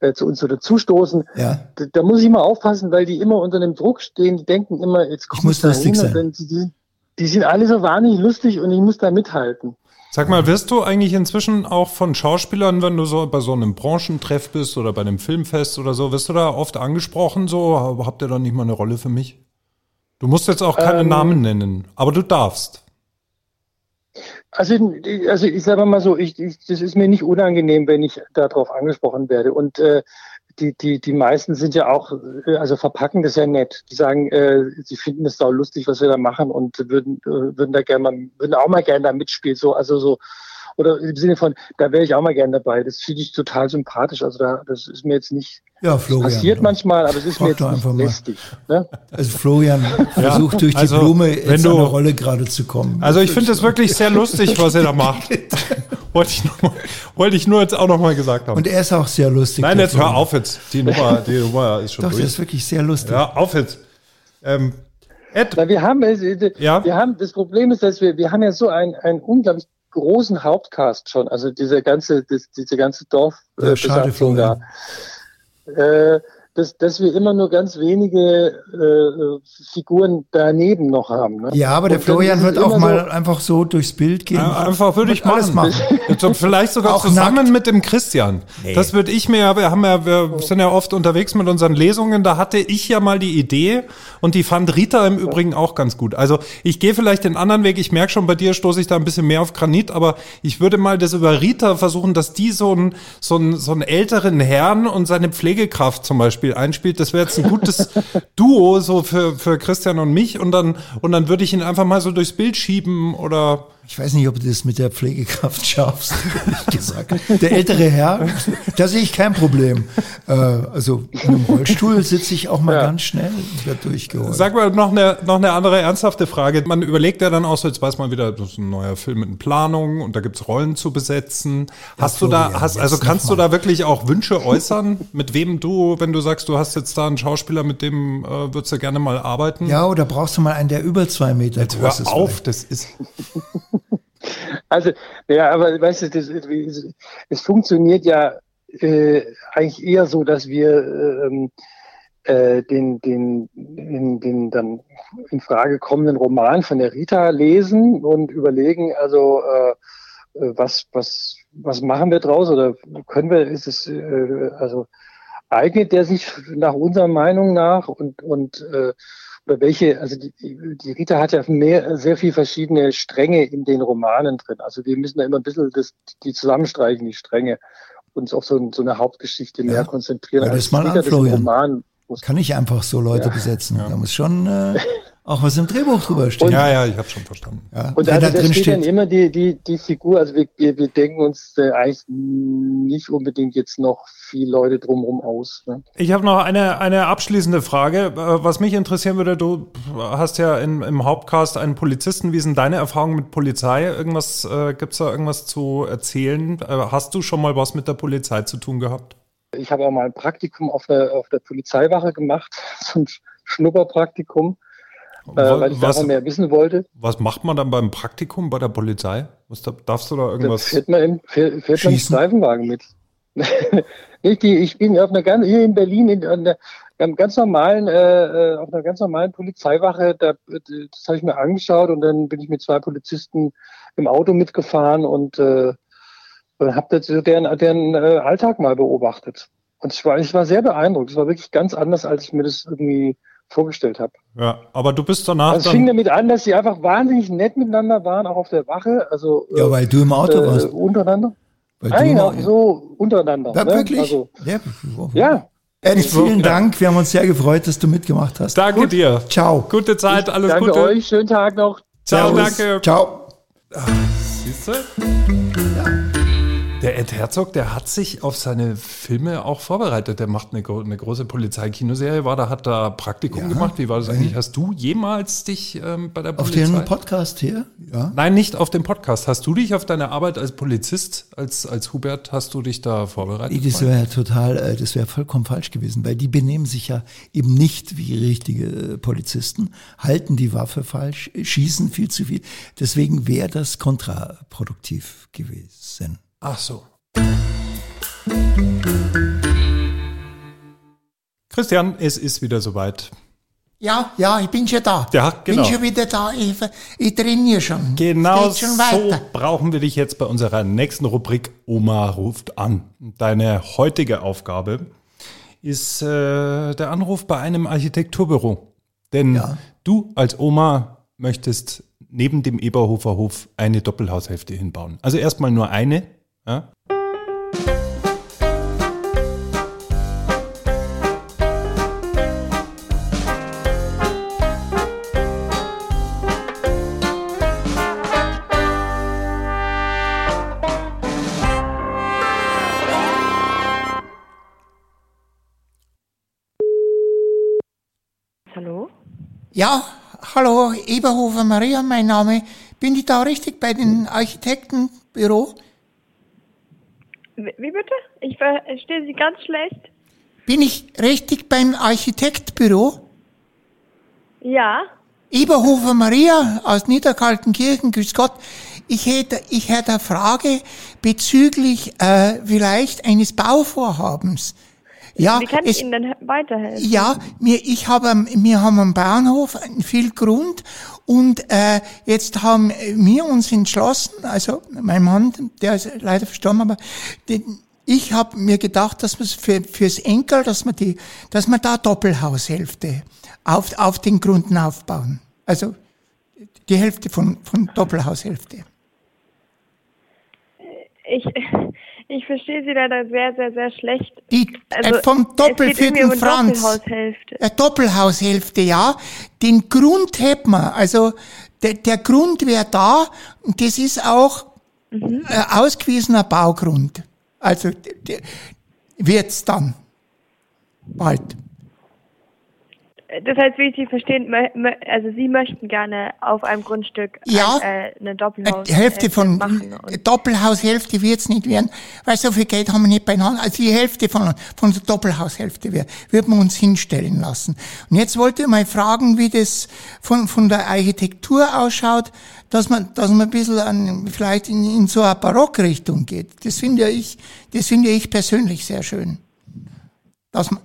äh, zu uns oder zustoßen, ja. da, da, muss ich immer aufpassen, weil die immer unter dem Druck stehen, die denken immer, jetzt kommt ich muss lustig sein. Die, die sind alle so wahnsinnig lustig und ich muss da mithalten. Sag mal, wirst du eigentlich inzwischen auch von Schauspielern, wenn du so bei so einem Branchentreff bist oder bei einem Filmfest oder so, wirst du da oft angesprochen, so, habt ihr da nicht mal eine Rolle für mich? Du musst jetzt auch keine ähm, Namen nennen, aber du darfst. Also, also ich sage mal so, ich, ich, das ist mir nicht unangenehm, wenn ich darauf angesprochen werde. Und äh, die, die, die meisten sind ja auch, äh, also verpacken das ja nett. Die sagen, äh, sie finden es sau lustig, was wir da machen und würden, äh, würden da gerne mal, würden auch mal gerne da mitspielen. So, also so, oder im Sinne von, da wäre ich auch mal gerne dabei. Das finde ich total sympathisch. Also da, das ist mir jetzt nicht ja, Florian, passiert ja. manchmal, aber es ist mir jetzt nicht lästig. Ne? Also Florian versucht durch die also, Blume in eine Rolle gerade zu kommen. Also ich finde es wirklich sehr lustig, was er da macht. wollte, ich noch mal, wollte ich nur jetzt auch noch mal gesagt haben. Und er ist auch sehr lustig. Nein, jetzt hör auf jetzt. Die Nummer, die Nummer ist schon Doch, durch. der ist wirklich sehr lustig. Ja, auf jetzt. Ähm, Ed. Na, wir haben, äh, ja? wir haben, das Problem ist, dass wir, wir haben ja so ein, ein unglaublich großen Hauptcast schon, also diese ganze, das, diese ganze Dorf ja, schade, da. Äh, dass, dass wir immer nur ganz wenige äh, Figuren daneben noch haben. Ne? Ja, aber der Florian wird auch mal so einfach so durchs Bild gehen. Ja, einfach würde ich alles machen. machen. Vielleicht sogar auch zusammen nackt. mit dem Christian. Nee. Das würde ich mir, wir haben ja, wir sind ja oft unterwegs mit unseren Lesungen. Da hatte ich ja mal die Idee und die fand Rita im Übrigen auch ganz gut. Also ich gehe vielleicht den anderen Weg. Ich merke schon, bei dir stoße ich da ein bisschen mehr auf Granit, aber ich würde mal das über Rita versuchen, dass die so einen so einen, so einen älteren Herrn und seine Pflegekraft zum Beispiel Beispiel einspielt, das wäre jetzt ein gutes Duo so für, für Christian und mich und dann, und dann würde ich ihn einfach mal so durchs Bild schieben oder ich weiß nicht, ob du das mit der Pflegekraft schaffst, ehrlich gesagt. Der ältere Herr, da sehe ich kein Problem. Äh, also in einem Rollstuhl sitze ich auch mal ja. ganz schnell und werde durchgeholt. Sag mal noch eine, noch eine andere ernsthafte Frage. Man überlegt ja dann auch so, jetzt weiß man wieder, das ist ein neuer Film mit Planung und da gibt's Rollen zu besetzen. Hast ja, du da, hast, also kannst du da wirklich auch Wünsche äußern, mit wem du, wenn du sagst, du hast jetzt da einen Schauspieler, mit dem äh, würdest du gerne mal arbeiten? Ja, oder brauchst du mal einen, der über zwei Meter jetzt groß ist? Hör auf, das ist... Also, ja, aber weißt du, das, es funktioniert ja äh, eigentlich eher so, dass wir ähm, äh, den, den, den, den dann in Frage kommenden Roman von der Rita lesen und überlegen, also äh, äh, was, was, was machen wir draus oder können wir, ist es, äh, also eignet der sich nach unserer Meinung nach und, und äh, welche, also die, die Rita hat ja mehr, sehr viel verschiedene Stränge in den Romanen drin. Also wir müssen da immer ein bisschen das, die zusammenstreichen, die Stränge, uns auf so, so eine Hauptgeschichte ja. mehr konzentrieren. Ja, das mal an, Florian. Roman Kann ich einfach so Leute ja. besetzen. Da muss schon äh, auch was im Drehbuch drüber stehen. Und, ja, ja, ich habe schon verstanden. Ja. Und also, da, drin steht, steht dann immer die, die, die Figur, also wir, wir, wir denken uns äh, eigentlich nicht unbedingt jetzt noch viel Leute drumherum aus. Ne? Ich habe noch eine, eine abschließende Frage. Äh, was mich interessieren würde, du hast ja in, im Hauptcast einen Polizisten. Wie sind deine Erfahrungen mit Polizei? Irgendwas, äh, gibt's da irgendwas zu erzählen? Äh, hast du schon mal was mit der Polizei zu tun gehabt? Ich habe auch mal ein Praktikum auf der, auf der Polizeiwache gemacht, so ein Schnupperpraktikum äh, weil ich was, davon mehr wissen wollte. Was macht man dann beim Praktikum bei der Polizei? Was, darfst du da irgendwas? Da fährt man im, fährt, fährt man im Streifenwagen mit. ich, ich bin auf einer ganz, hier in Berlin in einer ganz normalen, äh, äh, auf einer ganz normalen Polizeiwache, da, das habe ich mir angeschaut und dann bin ich mit zwei Polizisten im Auto mitgefahren und äh, habe deren, deren äh, Alltag mal beobachtet. Und ich war, ich war sehr beeindruckt. Es war wirklich ganz anders, als ich mir das irgendwie vorgestellt habe. Ja, aber du bist danach. Also es fing damit an, dass sie einfach wahnsinnig nett miteinander waren, auch auf der Wache. Also, ja, weil du im Auto äh, warst. Untereinander. Weil Nein, auch so untereinander. Ja, ne? wirklich? Also, ja. ja. Eddie, vielen Dank. Wir haben uns sehr gefreut, dass du mitgemacht hast. Danke Gut. dir. Ciao. Gute Zeit, alles danke Gute. Danke euch. Schönen Tag noch. Ciao, Servus. danke. Ciao. Siehst du? Ja. Der Ed Herzog, der hat sich auf seine Filme auch vorbereitet. Der macht eine, eine große Polizeikinoserie, war da, hat da Praktikum ja, gemacht. Wie war das eigentlich? Hast du jemals dich ähm, bei der Polizei? Auf dem Podcast hier? Ja. Nein, nicht auf dem Podcast. Hast du dich auf deine Arbeit als Polizist, als, als Hubert, hast du dich da vorbereitet? Das wäre total, äh, das wäre vollkommen falsch gewesen, weil die benehmen sich ja eben nicht wie richtige äh, Polizisten, halten die Waffe falsch, schießen viel zu viel. Deswegen wäre das kontraproduktiv gewesen. Ach so. Christian, es ist wieder soweit. Ja, ja, ich bin schon da. Ja, genau. Bin schon wieder da. Ich, ich trainiere schon. Genau schon so brauchen wir dich jetzt bei unserer nächsten Rubrik Oma ruft an. Deine heutige Aufgabe ist äh, der Anruf bei einem Architekturbüro. Denn ja. du als Oma möchtest neben dem Eberhofer Hof eine Doppelhaushälfte hinbauen. Also erstmal nur eine, ja? Hallo? Ja, hallo, Eberhofer Maria, mein Name. Bin ich da richtig bei den Architektenbüro? Wie bitte? Ich verstehe Sie ganz schlecht. Bin ich richtig beim Architektbüro? Ja. Eberhofer Maria aus Niederkaltenkirchen, grüß Gott. Ich hätte, ich hätte eine Frage bezüglich äh, vielleicht eines Bauvorhabens. Ja, Wie kann ich es, Ihnen denn weiterhelfen? Ja, mir, ich habe, wir haben am Bahnhof viel Grund und äh, jetzt haben wir uns entschlossen, also mein Mann, der ist leider verstorben, aber den, ich habe mir gedacht, dass wir für, fürs Enkel, dass wir die, dass wir da Doppelhaushälfte auf, auf den Gründen aufbauen. Also die Hälfte von, von Doppelhaushälfte. Ich, ich verstehe Sie leider sehr, sehr, sehr schlecht. Die, äh, also, äh, vom Doppelvierten um Franz. Doppelhaushälfte. Äh, Doppelhaushälfte, ja. Den Grund hätten wir. Also der, der Grund wäre da und das ist auch mhm. äh, ausgewiesener Baugrund. Also wird's dann bald. Das heißt, wie Sie verstehen, also Sie möchten gerne auf einem Grundstück ja, ein, äh, eine Doppelhaus die Hälfte von Doppelhaushälfte wird es nicht werden, weil so viel Geld haben wir nicht beieinander. Also die Hälfte von, von der Doppelhaushälfte wird, wird man uns hinstellen lassen. Und jetzt wollte ich mal fragen, wie das von, von der Architektur ausschaut, dass man, dass man ein bisschen an, vielleicht in, in so eine Barockrichtung geht. Das finde ich, das finde ich persönlich sehr schön. Dass man,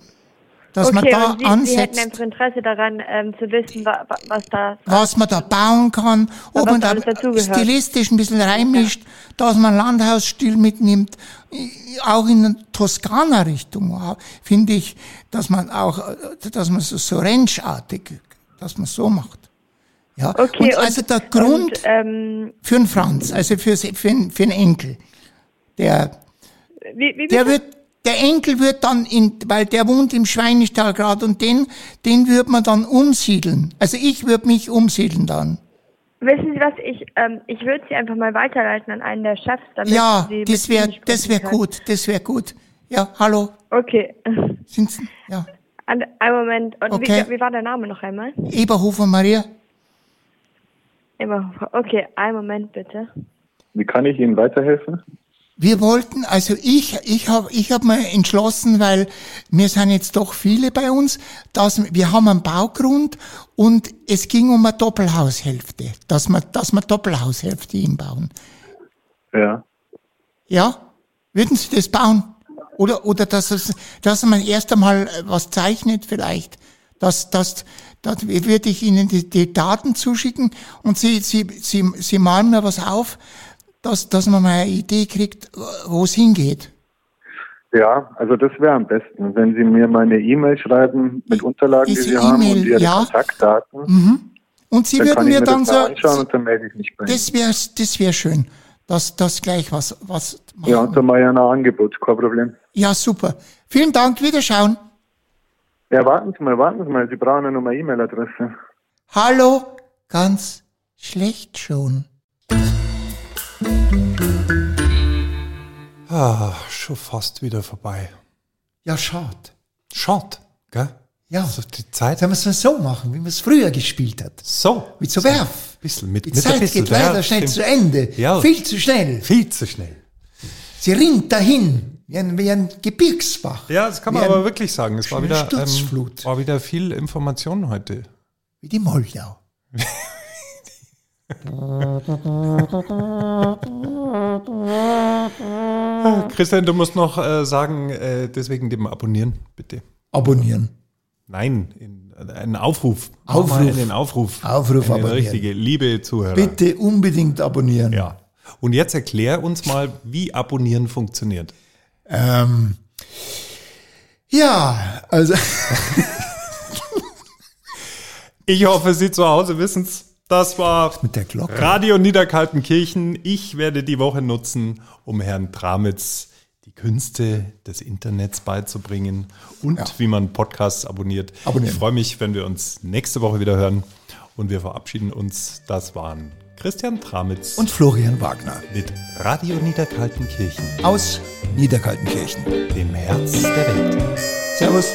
dass okay, man da Sie, ansetzt. Sie hätten einfach Interesse daran, ähm, zu wissen, wa, wa, was da... Was man da bauen kann, ob man da stilistisch ein bisschen reinmischt, ja. dass man Landhausstil mitnimmt, auch in Toskana-Richtung, finde ich, dass man auch, dass man so, so Ranch-artig, dass man so macht. Ja, okay, und also der Grund und, ähm, für einen Franz, also für, für, für einen Enkel, der, wie, wie der wird der Enkel wird dann in, weil der wohnt im Schweinestall gerade und den, den wird man dann umsiedeln. Also ich würde mich umsiedeln dann. Wissen Sie was, ich, ähm, ich würde Sie einfach mal weiterleiten an einen der Chefs, damit ja, Sie das wäre, das wäre gut, das wäre gut. Ja, hallo. Okay. Sind Sie, ja. Ein, Moment. Und okay. wie, wie war der Name noch einmal? Eberhofer Maria. Eberhofer. Okay, einen Moment bitte. Wie kann ich Ihnen weiterhelfen? Wir wollten, also ich, ich habe ich hab mir entschlossen, weil wir sind jetzt doch viele bei uns, dass wir haben einen Baugrund und es ging um eine Doppelhaushälfte, dass wir, dass wir Doppelhaushälfte hinbauen. Ja. Ja? Würden Sie das bauen? Oder, oder dass, es, dass man erst einmal was zeichnet vielleicht? Dass, dass, dass würde ich Ihnen die, die Daten zuschicken und Sie, Sie, Sie, Sie malen mir was auf, dass, dass man mal eine Idee kriegt, wo es hingeht. Ja, also das wäre am besten, wenn Sie mir mal eine E-Mail schreiben mit Unterlagen, die Sie e haben und Ihre ja. Kontaktdaten. Mhm. Und Sie würden mir, mir dann so. Anschauen und dann melde ich mich bei das wäre das wär schön, dass das gleich was was. Machen. Ja, und dann mal ja ein Angebot, kein Problem. Ja, super. Vielen Dank, Wiederschauen. Ja, warten Sie mal, warten Sie mal. Sie brauchen eine Nummer E-Mail-Adresse. Hallo, ganz schlecht schon. Ah, schon fast wieder vorbei. Ja, schade. Schade, gell? Ja. Also die Zeit. Sollen wir es so machen, wie man es früher gespielt hat? So. Mit so Werf. Bisschen, mit, Die mit Zeit bisschen, geht leider ja, schnell stimmt. zu Ende. Ja. Viel zu schnell. Viel zu schnell. Sie rinnt dahin, wie ein, wie ein Gebirgsbach. Ja, das kann man aber wirklich sagen. Es war wieder, ähm, Sturzflut. war wieder viel Information heute. Wie die Moldau. Christian, du musst noch äh, sagen, äh, deswegen dem Abonnieren, bitte. Abonnieren. Nein, in, äh, einen Aufruf. Aufruf. Einen Aufruf. Aufruf eine abonnieren. richtige, liebe Zuhörer. Bitte unbedingt abonnieren. Ja. Und jetzt erklär uns mal, wie Abonnieren funktioniert. Ähm, ja, also Ich hoffe, Sie zu Hause wissen's. Das war mit der Glocke. Radio Niederkaltenkirchen. Ich werde die Woche nutzen, um Herrn Tramitz die Künste des Internets beizubringen und Ja. wie man Podcasts abonniert. Abonnieren. Ich freue mich, wenn wir uns nächste Woche wieder hören. Und wir verabschieden uns. Das waren Christian Tramitz Und Florian Wagner mit Radio Niederkaltenkirchen, aus Niederkaltenkirchen. dem Herz der Welt. Servus.